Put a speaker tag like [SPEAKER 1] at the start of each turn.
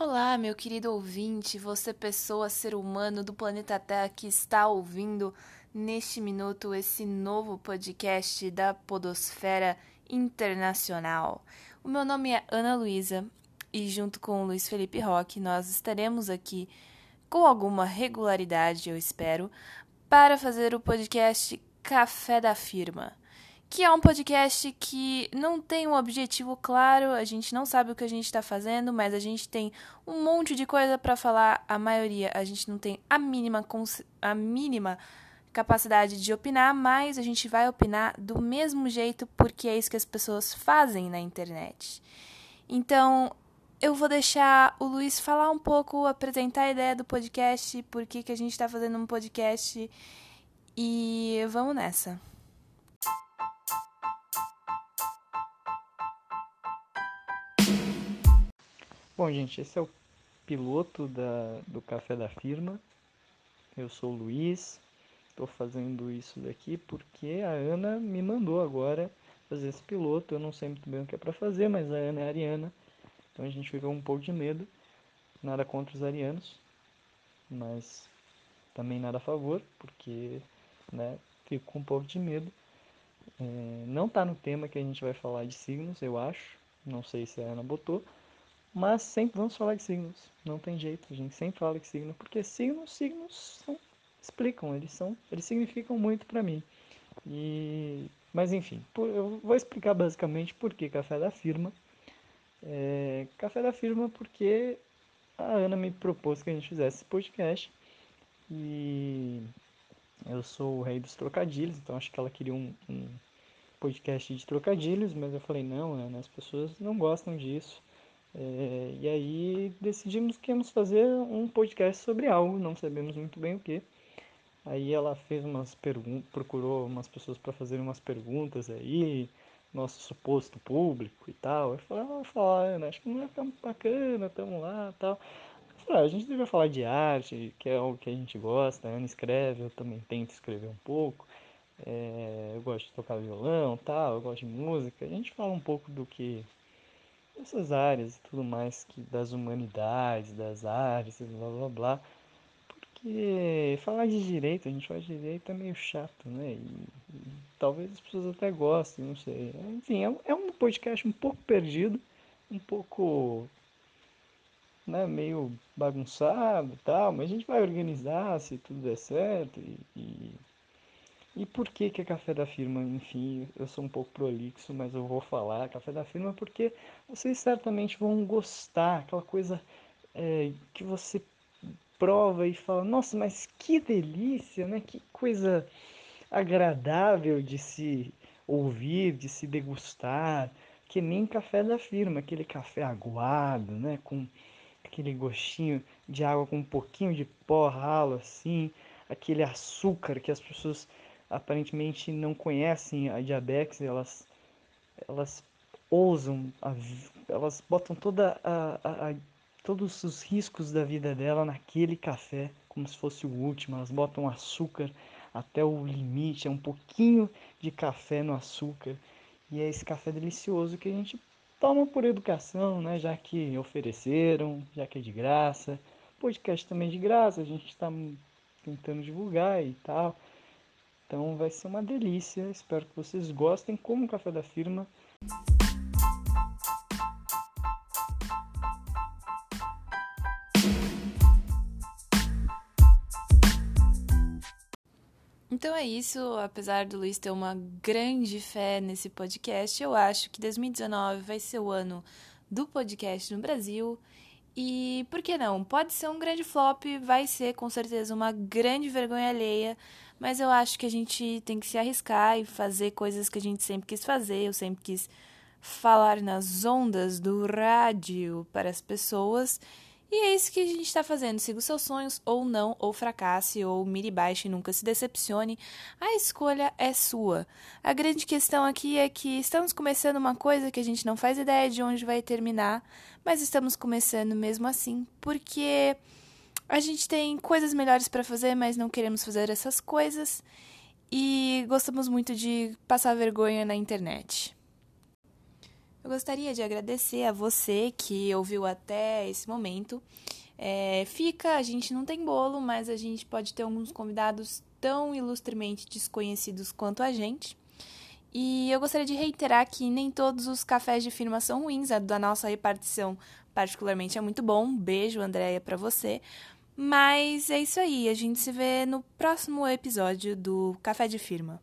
[SPEAKER 1] Olá, meu querido ouvinte, você, pessoa, ser humano do planeta Terra que está ouvindo neste minuto esse novo podcast da Podosfera Internacional. O meu nome é Ana Luísa e, junto com o Luiz Felipe Roque, nós estaremos aqui com alguma regularidade, eu espero, para fazer o podcast Café da Firma que é um podcast que não tem um objetivo claro, a gente não sabe o que a gente está fazendo, mas a gente tem um monte de coisa para falar, a maioria a gente não tem a mínima, a mínima capacidade de opinar, mas a gente vai opinar do mesmo jeito porque é isso que as pessoas fazem na internet. Então, eu vou deixar o Luiz falar um pouco, apresentar a ideia do podcast, por que, que a gente está fazendo um podcast e vamos nessa.
[SPEAKER 2] Bom, gente, esse é o piloto da, do Café da Firma. Eu sou o Luiz, estou fazendo isso daqui porque a Ana me mandou agora fazer esse piloto. Eu não sei muito bem o que é para fazer, mas a Ana é ariana, então a gente fica um pouco de medo. Nada contra os arianos, mas também nada a favor, porque né, fico com um pouco de medo. É, não está no tema que a gente vai falar de signos, eu acho. Não sei se a Ana botou mas sempre vamos falar de signos. Não tem jeito, a gente sempre fala de signo, porque signos, signos são, explicam, eles são, eles significam muito para mim. E, mas enfim, eu vou explicar basicamente por que café da firma. É, café da firma porque a Ana me propôs que a gente fizesse esse podcast e eu sou o rei dos trocadilhos, então acho que ela queria um, um podcast de trocadilhos, mas eu falei não, as pessoas não gostam disso. É, e aí decidimos que íamos fazer um podcast sobre algo, não sabemos muito bem o que. Aí ela fez umas perguntas, procurou umas pessoas para fazer umas perguntas aí, nosso suposto público e tal. Eu falei, ah, falar, né? acho que não vai ficar muito bacana, tamo lá tal. Eu falei, ah, a gente devia falar de arte, que é algo que a gente gosta, a Ana escreve, eu também tento escrever um pouco. É, eu gosto de tocar violão tal, eu gosto de música. A gente fala um pouco do que essas áreas e tudo mais que das humanidades, das artes, blá blá blá. Porque falar de direito, a gente fala de direito é meio chato, né? E, e talvez as pessoas até gostem, não sei. Enfim, é, é um podcast um pouco perdido, um pouco né, meio bagunçado e tal, mas a gente vai organizar se tudo der certo e, e e por que, que é café da firma? Enfim, eu sou um pouco prolixo, mas eu vou falar café da firma porque vocês certamente vão gostar, aquela coisa é, que você prova e fala, nossa, mas que delícia, né? Que coisa agradável de se ouvir, de se degustar, que nem café da firma, aquele café aguado, né? Com aquele gostinho de água com um pouquinho de pó ralo assim, aquele açúcar que as pessoas aparentemente não conhecem a diabetes, elas, elas ousam, a, elas botam toda a, a, a, todos os riscos da vida dela naquele café, como se fosse o último. Elas botam açúcar até o limite, é um pouquinho de café no açúcar. E é esse café delicioso que a gente toma por educação, né? Já que ofereceram, já que é de graça. Podcast também é de graça, a gente está tentando divulgar e tal. Então vai ser uma delícia. Espero que vocês gostem. Como o café da firma.
[SPEAKER 1] Então é isso, apesar do Luiz ter uma grande fé nesse podcast, eu acho que 2019 vai ser o ano do podcast no Brasil. E por que não? Pode ser um grande flop, vai ser com certeza uma grande vergonha alheia, mas eu acho que a gente tem que se arriscar e fazer coisas que a gente sempre quis fazer. Eu sempre quis falar nas ondas do rádio para as pessoas. E é isso que a gente está fazendo. Siga os seus sonhos, ou não, ou fracasse, ou mire baixo e nunca se decepcione. A escolha é sua. A grande questão aqui é que estamos começando uma coisa que a gente não faz ideia de onde vai terminar, mas estamos começando mesmo assim, porque a gente tem coisas melhores para fazer, mas não queremos fazer essas coisas. E gostamos muito de passar vergonha na internet. Eu gostaria de agradecer a você que ouviu até esse momento. É, fica, a gente não tem bolo, mas a gente pode ter alguns convidados tão ilustremente desconhecidos quanto a gente. E eu gostaria de reiterar que nem todos os cafés de firma são ruins, a da nossa repartição particularmente é muito bom. beijo, Andréia, para você. Mas é isso aí, a gente se vê no próximo episódio do Café de Firma.